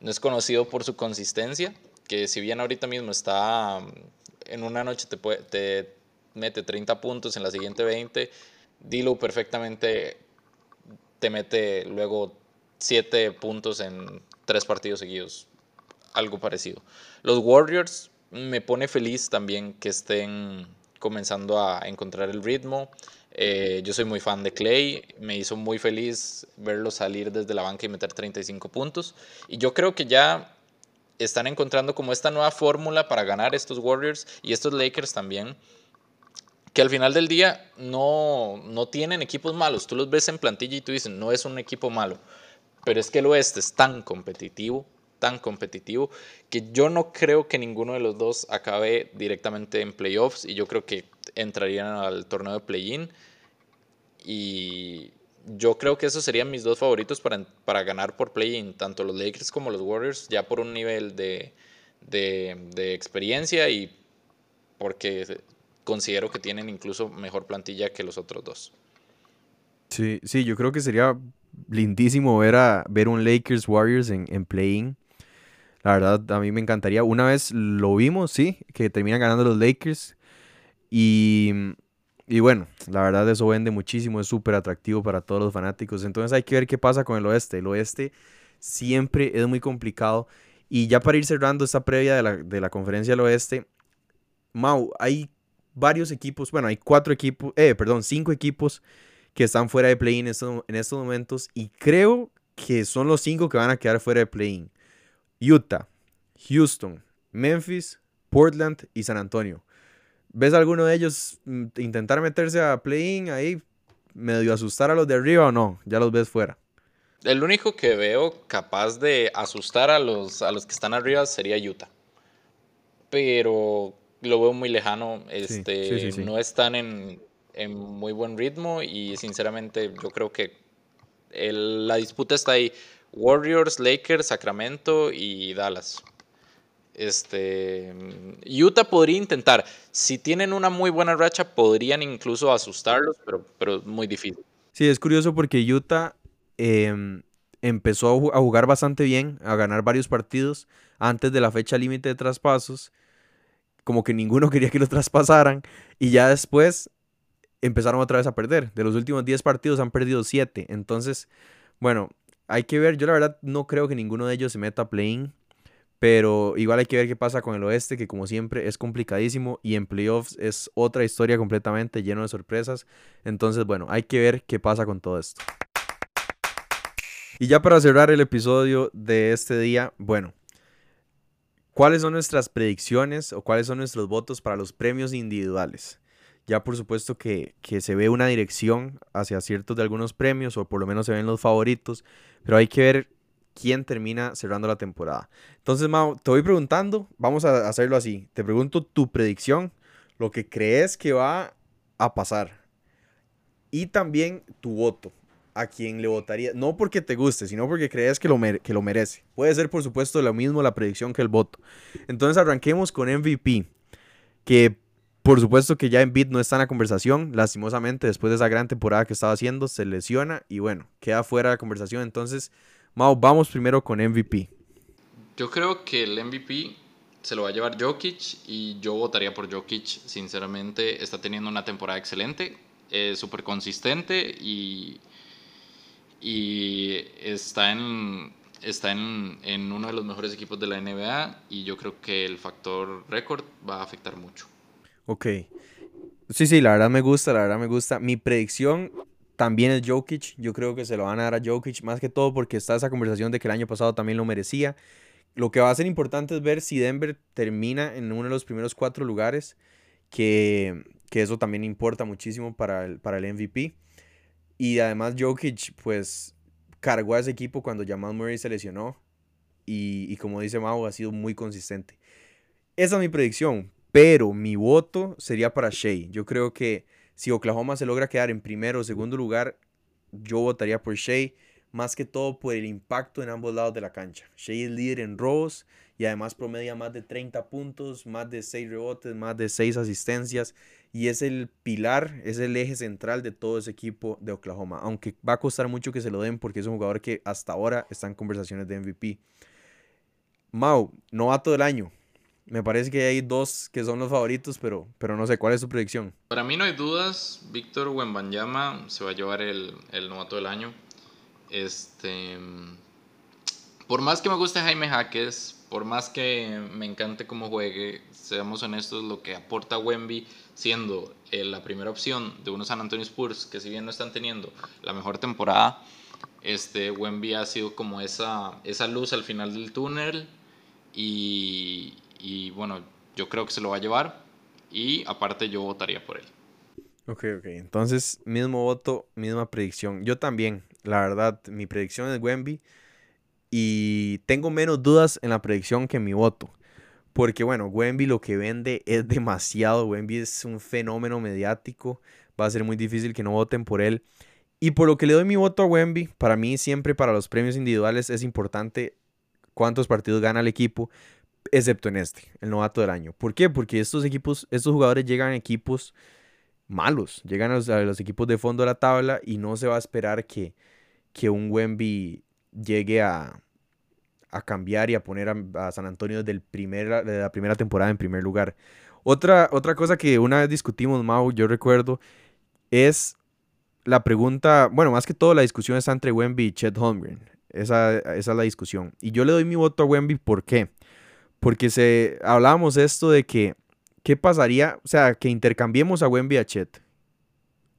no es conocido por su consistencia, que si bien ahorita mismo está en una noche te, te mete 30 puntos, en la siguiente 20, Dilo perfectamente te mete luego 7 puntos en 3 partidos seguidos, algo parecido. Los Warriors me pone feliz también que estén comenzando a encontrar el ritmo. Eh, yo soy muy fan de Clay, me hizo muy feliz verlo salir desde la banca y meter 35 puntos. Y yo creo que ya están encontrando como esta nueva fórmula para ganar estos Warriors y estos Lakers también. Que al final del día no, no tienen equipos malos. Tú los ves en plantilla y tú dices, no es un equipo malo. Pero es que el oeste es tan competitivo, tan competitivo, que yo no creo que ninguno de los dos acabe directamente en playoffs y yo creo que entrarían al torneo de play-in. Y yo creo que esos serían mis dos favoritos para, para ganar por play-in, tanto los Lakers como los Warriors, ya por un nivel de, de, experiencia y porque considero que tienen incluso mejor plantilla que los otros dos. Sí, sí, yo creo que sería lindísimo ver, a, ver un Lakers Warriors en, en play-in. La verdad, a mí me encantaría. Una vez lo vimos, sí, que terminan ganando los Lakers. Y y bueno, la verdad eso vende muchísimo, es súper atractivo para todos los fanáticos. Entonces hay que ver qué pasa con el oeste. El oeste siempre es muy complicado. Y ya para ir cerrando esta previa de la, de la conferencia del oeste, Mau, hay varios equipos, bueno, hay cuatro equipos, eh, perdón, cinco equipos que están fuera de play-in en, en estos momentos. Y creo que son los cinco que van a quedar fuera de play-in. Utah, Houston, Memphis, Portland y San Antonio. ¿Ves alguno de ellos mm, intentar meterse a play-in ahí, medio asustar a los de arriba o no? Ya los ves fuera. El único que veo capaz de asustar a los, a los que están arriba sería Utah. Pero lo veo muy lejano. Este, no están en, en, muy buen ritmo y sinceramente yo creo que la disputa está ahí. Warriors, Lakers, Sacramento y Dallas. Este, Utah podría intentar. Si tienen una muy buena racha, podrían incluso asustarlos, pero, pero muy difícil. Sí, es curioso porque Utah em, empezó a jugar bastante bien, a ganar varios partidos antes de la fecha límite de traspasos. Como que ninguno [laughs] quería que los traspasaran. Y ya después empezaron otra vez a perder. De los últimos 10 partidos han perdido 7. Entonces, bueno, hay que ver. Yo la verdad no creo que ninguno de ellos se meta a play pero igual hay que ver qué pasa con el oeste, que como siempre es complicadísimo y en playoffs es otra historia completamente lleno de sorpresas. Entonces, bueno, hay que ver qué pasa con todo esto. Y ya para cerrar el episodio de este día, bueno, ¿cuáles son nuestras predicciones o cuáles son nuestros votos para los premios individuales? Ya por supuesto que, que se ve una dirección hacia ciertos de algunos premios o por lo menos se ven los favoritos, pero hay que ver quién termina cerrando la temporada. Entonces, Mau, te voy preguntando, vamos a hacerlo así. Te pregunto tu predicción, lo que crees que va a pasar. Y también tu voto, a quién le votaría. No porque te guste, sino porque crees que lo, que lo merece. Puede ser, por supuesto, lo mismo la predicción que el voto. Entonces, arranquemos con MVP, que por supuesto que ya en Beat no está en la conversación. Lastimosamente, después de esa gran temporada que estaba haciendo, se lesiona y bueno, queda fuera de la conversación. Entonces, Mau, vamos primero con MVP. Yo creo que el MVP se lo va a llevar Jokic y yo votaría por Jokic, sinceramente. Está teniendo una temporada excelente, súper consistente y, y está, en, está en, en uno de los mejores equipos de la NBA y yo creo que el factor récord va a afectar mucho. Ok. Sí, sí, la verdad me gusta, la verdad me gusta. Mi predicción también es Jokic. Yo creo que se lo van a dar a Jokic, más que todo porque está esa conversación de que el año pasado también lo merecía. Lo que va a ser importante es ver si Denver termina en uno de los primeros cuatro lugares, que, que eso también importa muchísimo para el, para el MVP. Y además Jokic, pues, cargó a ese equipo cuando Jamal Murray se lesionó. Y, y como dice Mau, ha sido muy consistente. Esa es mi predicción, pero mi voto sería para Shea. Yo creo que si Oklahoma se logra quedar en primero o segundo lugar, yo votaría por Shea, más que todo por el impacto en ambos lados de la cancha. Shea es líder en robos y además promedia más de 30 puntos, más de 6 rebotes, más de 6 asistencias y es el pilar, es el eje central de todo ese equipo de Oklahoma. Aunque va a costar mucho que se lo den porque es un jugador que hasta ahora está en conversaciones de MVP. Mau, novato del año. Me parece que hay dos que son los favoritos, pero, pero no sé, ¿cuál es su predicción? Para mí no hay dudas, Víctor Wembanyama se va a llevar el, el novato del año. Este, por más que me guste Jaime Jaques, por más que me encante cómo juegue, seamos honestos, lo que aporta Wemby siendo eh, la primera opción de unos San Antonio Spurs, que si bien no están teniendo la mejor temporada, este, Wemby ha sido como esa, esa luz al final del túnel y, y bueno, yo creo que se lo va a llevar y aparte yo votaría por él. Ok, ok. Entonces, mismo voto, misma predicción. Yo también, la verdad, mi predicción es Wemby y tengo menos dudas en la predicción que mi voto. Porque bueno, Wemby lo que vende es demasiado. Wemby es un fenómeno mediático. Va a ser muy difícil que no voten por él. Y por lo que le doy mi voto a Wemby, para mí siempre para los premios individuales es importante cuántos partidos gana el equipo excepto en este, el novato del año. ¿Por qué? Porque estos equipos, estos jugadores llegan a equipos malos, llegan a los, equipos de fondo de la tabla y no se va a esperar que, que un Wemby llegue a, a cambiar y a poner a, San Antonio del primer, de la primera temporada en primer lugar. Otra, otra cosa que una vez discutimos, Mau, yo recuerdo, es la pregunta, bueno, más que todo la discusión está entre Wemby y Chet Holmgren. Esa, esa es la discusión. Y yo le doy mi voto a Wemby, ¿por qué? Porque se, hablábamos esto de que, ¿qué pasaría? O sea, que intercambiemos a Wemby a Chet.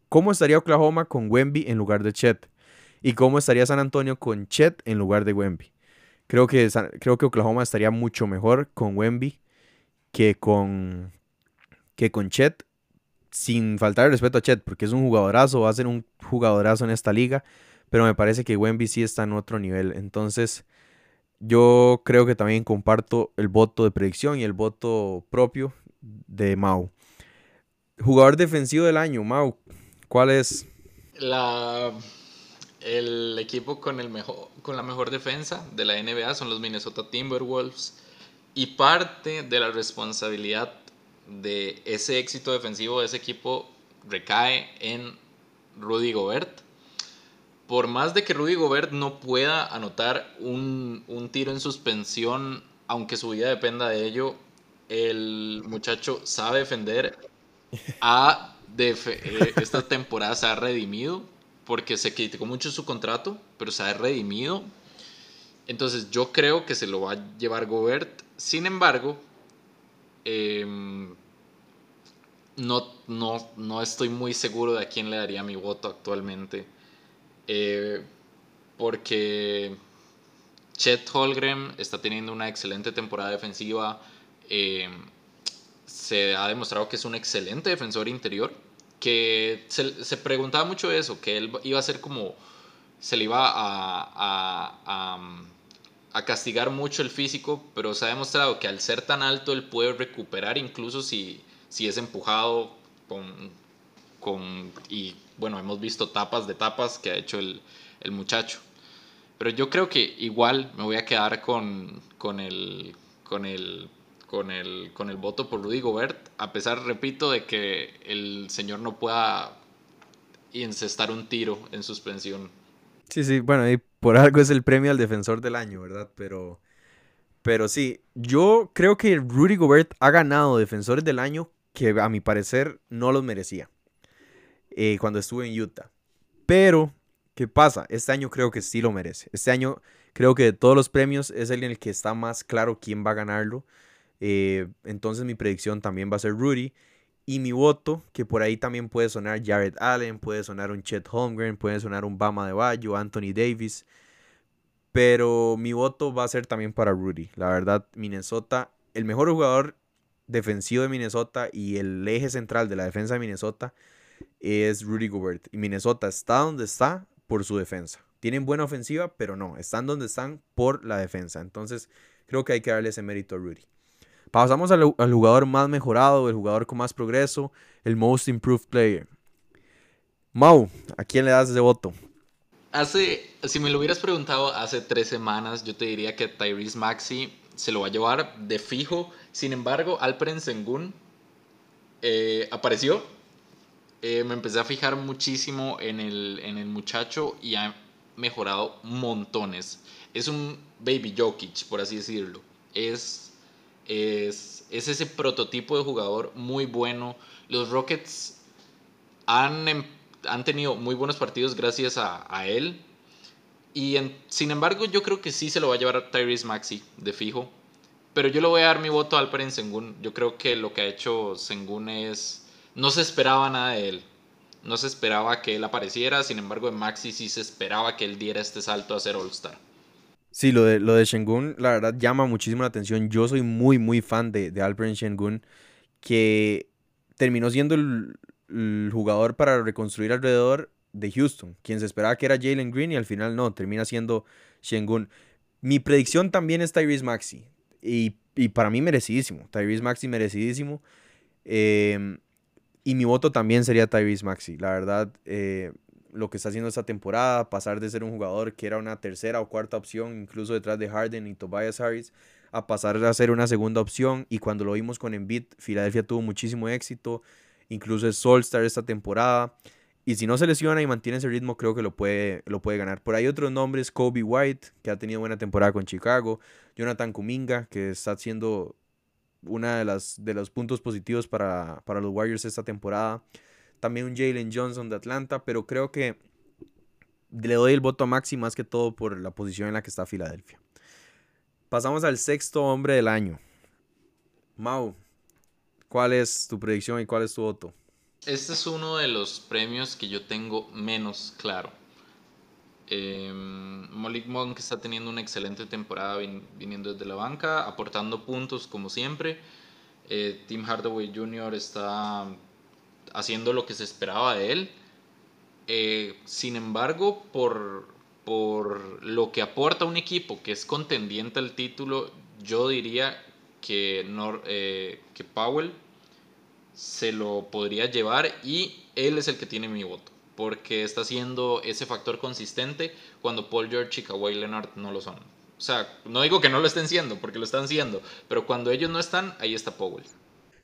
¿Cómo estaría Oklahoma con Wemby en lugar de Chet? ¿Y cómo estaría San Antonio con Chet en lugar de Wemby? Creo que, creo que Oklahoma estaría mucho mejor con Wemby que con, que con Chet. Sin faltar el respeto a Chet, porque es un jugadorazo, va a ser un jugadorazo en esta liga. Pero me parece que Wemby sí está en otro nivel. Entonces, yo creo que también comparto el voto de predicción y el voto propio de Mau. Jugador defensivo del año, Mau, ¿cuál es? La, el equipo con, el mejor, con la mejor defensa de la NBA son los Minnesota Timberwolves y parte de la responsabilidad de ese éxito defensivo de ese equipo recae en Rudy Gobert por más de que Rudy Gobert no pueda anotar un, tiro en suspensión, aunque su vida dependa de ello, el muchacho sabe defender. A eh, esta temporada se ha redimido porque se criticó mucho su contrato, pero se ha redimido. Entonces yo creo que se lo va a llevar Gobert. Sin embargo, em, no, no, no estoy muy seguro de a quién le daría mi voto actualmente. Eh, porque Chet Holgren está teniendo una excelente temporada defensiva. Eh, se ha demostrado que es un excelente defensor interior. Que se, preguntaba mucho eso, que él iba a ser como. Se le iba a, a, castigar mucho el físico, pero se ha demostrado que al ser tan alto él puede recuperar incluso si, si es empujado con, y bueno, hemos visto tapas de tapas que ha hecho el, muchacho. Pero yo creo que igual me voy a quedar con, con, el, con, el, con, el, con el voto por Rudy Gobert, a pesar, repito, de que el señor no pueda incestar un tiro en suspensión. Sí, sí, bueno, y por algo es el premio al defensor del año, ¿verdad? Pero, Pero sí, yo creo que Rudy Gobert ha ganado defensores del año que a mi parecer no los merecía eh, cuando estuve en Utah. Pero, ¿qué pasa? Este año creo que sí lo merece. Este año creo que de todos los premios es el en el que está más claro quién va a ganarlo. Eh, entonces mi predicción también va a ser Rudy. Y mi voto, que por ahí también puede sonar Jared Allen, puede sonar un Chet Holmgren, puede sonar un Bama de Bayo, Anthony Davis. Pero mi voto va a ser también para Rudy. La verdad, Minnesota, el mejor jugador defensivo de Minnesota y el eje central de la defensa de Minnesota es Rudy Gobert. Y Minnesota está donde está por su defensa. Tienen buena ofensiva, pero no, están donde están por la defensa. Entonces, creo que hay que darle ese mérito a Rudy. Pasamos al, jugador más mejorado, el jugador con más progreso, el Most Improved Player. Mau, ¿a quién le das ese voto? Hace, si me lo hubieras preguntado hace tres semanas, yo te diría que Tyrese Maxi se lo va a llevar de fijo. Sin embargo, Alperen Sengun eh, apareció. Eh, me empecé a fijar muchísimo en el, en el muchacho y ha mejorado montones. Es un baby Jokic, por así decirlo. Es es, ese prototipo de jugador muy bueno. Los Rockets han, em, han tenido muy buenos partidos gracias a, él. Y sin embargo, yo creo que sí se lo va a llevar Tyrese Maxi, de fijo. Pero yo le voy a dar mi voto a Alperen Sengun. Yo creo que lo que ha hecho Sengun es. No se esperaba nada de él. No se esperaba que él apareciera. Sin embargo, en Maxi sí se esperaba que él diera este salto a ser All-Star. Sí, lo de, lo de Shengun, la verdad, llama muchísimo la atención. Yo soy muy, muy fan de, de Alperen Shengun, que terminó siendo el, jugador para reconstruir alrededor de Houston, quien se esperaba que era Jalen Green y al final no, termina siendo Shengun. Mi predicción también es Tyrese Maxi, y, para mí merecidísimo. Tyrese Maxi merecidísimo. Em, y mi voto también sería Tyrese Maxi. La verdad, eh, lo que está haciendo esta temporada, pasar de ser un jugador que era una tercera o cuarta opción, incluso detrás de Harden y Tobias Harris, a pasar a ser una segunda opción. Y cuando lo vimos con Embiid, Filadelfia tuvo muchísimo éxito, incluso es Solstar esta temporada. Y si no se lesiona y mantiene ese ritmo, creo que lo puede, lo puede ganar. Por ahí otros nombres, Kobe White, que ha tenido buena temporada con Chicago, Jonathan Kuminga, que está haciendo una de las de los puntos positivos para, para los Warriors esta temporada también un Jalen Johnson de Atlanta, pero creo que le doy el voto a Maxi más que todo por la posición en la que está Filadelfia. Pasamos al sexto hombre del año. Mau, ¿cuál es tu predicción y cuál es tu voto? Este es uno de los premios que yo tengo menos claro. Eh, Malik Monk está teniendo una excelente temporada viniendo desde la banca, aportando puntos como siempre. Eh, Tim Hardaway Jr. está haciendo lo que se esperaba de él. Eh, sin embargo, por, por lo que aporta un equipo que es contendiente al título, yo diría que, eh, que Powell se lo podría llevar y él es el que tiene mi voto, porque está siendo ese factor consistente cuando Paul George y Kawhi Leonard no lo son. O sea, no digo que no lo estén siendo, porque lo están siendo, pero cuando ellos no están, ahí está Powell.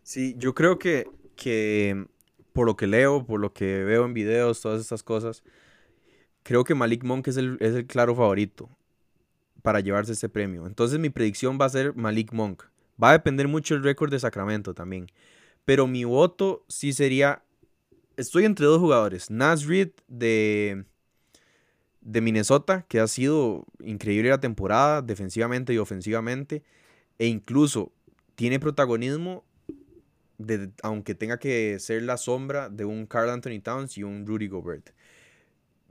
Sí, yo creo que, que por lo que leo, por lo que veo en videos, todas estas cosas, creo que Malik Monk es el, es el claro favorito para llevarse este premio. Entonces mi predicción va a ser Malik Monk. Va a depender mucho el récord de Sacramento también. Pero mi voto sí sería... Estoy entre dos jugadores. Nas Reed de, de Minnesota, que ha sido increíble la temporada, defensivamente y ofensivamente. E incluso tiene protagonismo aunque tenga que ser la sombra de un Carl Anthony Towns y un Rudy Gobert.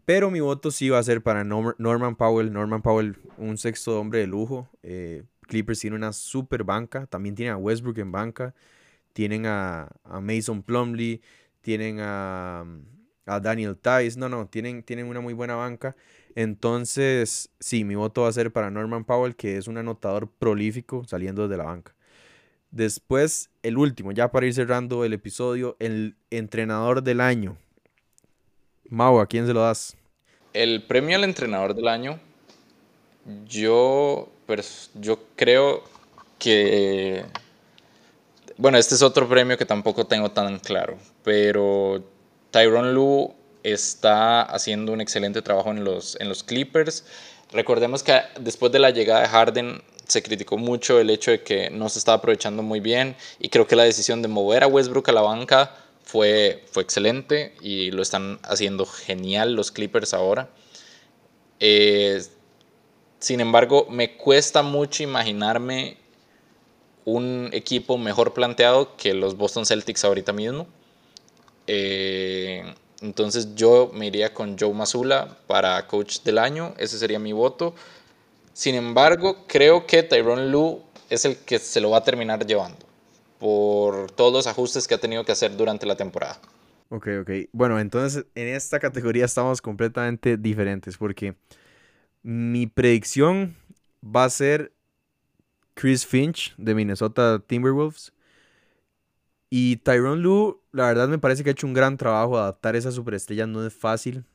Pero mi voto sí va a ser para Norman Powell. Norman Powell, un sexto hombre de lujo. Eh, Clippers tiene una super banca. También tienen a Westbrook en banca. Tienen a, Mason Plumley. Tienen a, Daniel Tice. No, no, tienen, tienen una muy buena banca. Entonces, sí, mi voto va a ser para Norman Powell, que es un anotador prolífico saliendo de la banca. Después, el último, ya para ir cerrando el episodio, el entrenador del año. Mau, ¿a quién se lo das? El premio al entrenador del año, yo, yo creo que... Bueno, este es otro premio que tampoco tengo tan claro, pero Tyron Lu está haciendo un excelente trabajo en los, en los Clippers. Recordemos que después de la llegada de Harden, se criticó mucho el hecho de que no se estaba aprovechando muy bien y creo que la decisión de mover a Westbrook a la banca fue, fue excelente y lo están haciendo genial los Clippers ahora. Eh, sin embargo, me cuesta mucho imaginarme un equipo mejor planteado que los Boston Celtics ahorita mismo. Eh, entonces yo me iría con Joe Mazula para coach del año, ese sería mi voto. Sin embargo, creo que Tyron Lue es el que se lo va a terminar llevando por todos los ajustes que ha tenido que hacer durante la temporada. Ok, ok. Bueno, entonces en esta categoría estamos completamente diferentes porque mi predicción va a ser Chris Finch de Minnesota Timberwolves. Y Tyron Lue, la verdad me parece que ha hecho un gran trabajo. Adaptar esa superestrella no es fácil.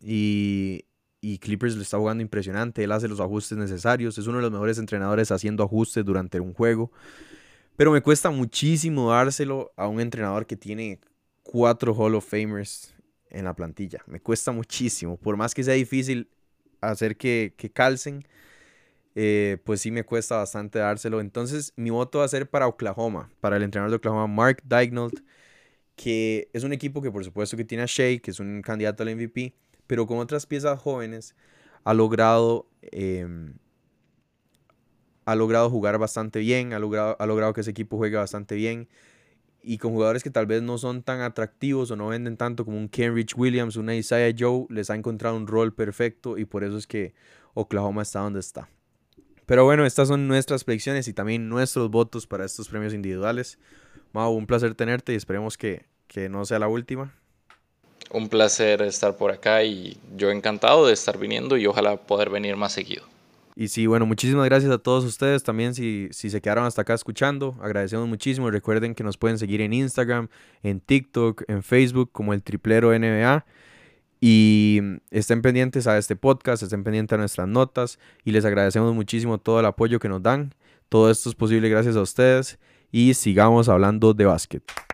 Y, y Clippers lo está jugando impresionante. Él hace los ajustes necesarios. Es uno de los mejores entrenadores haciendo ajustes durante un juego. Pero me cuesta muchísimo dárselo a un entrenador que tiene cuatro Hall of Famers en la plantilla. Me cuesta muchísimo. Por más que sea difícil hacer que, que calcen, eh, pues sí me cuesta bastante dárselo. Entonces mi voto va a ser para Oklahoma, para el entrenador de Oklahoma, Mark Dignold, que es un equipo que por supuesto que tiene a Shea, que es un candidato al MVP, pero con otras piezas jóvenes ha logrado, em, ha logrado jugar bastante bien, ha logrado, ha logrado que ese equipo juegue bastante bien. Y con jugadores que tal vez no son tan atractivos o no venden tanto como un Kenrich Williams, una Isaiah Joe, les ha encontrado un rol perfecto y por eso es que Oklahoma está donde está. Pero bueno, estas son nuestras predicciones y también nuestros votos para estos premios individuales. Mau, un placer tenerte y esperemos que, que no sea la última. Un placer estar por acá y yo encantado de estar viniendo y ojalá poder venir más seguido. Y sí, bueno, muchísimas gracias a todos ustedes también si, si se quedaron hasta acá escuchando. Agradecemos muchísimo. Recuerden que nos pueden seguir en Instagram, en TikTok, en Facebook como el Triplero NBA. Y estén pendientes a este podcast, estén pendientes a nuestras notas y les agradecemos muchísimo todo el apoyo que nos dan. Todo esto es posible gracias a ustedes y sigamos hablando de básquet.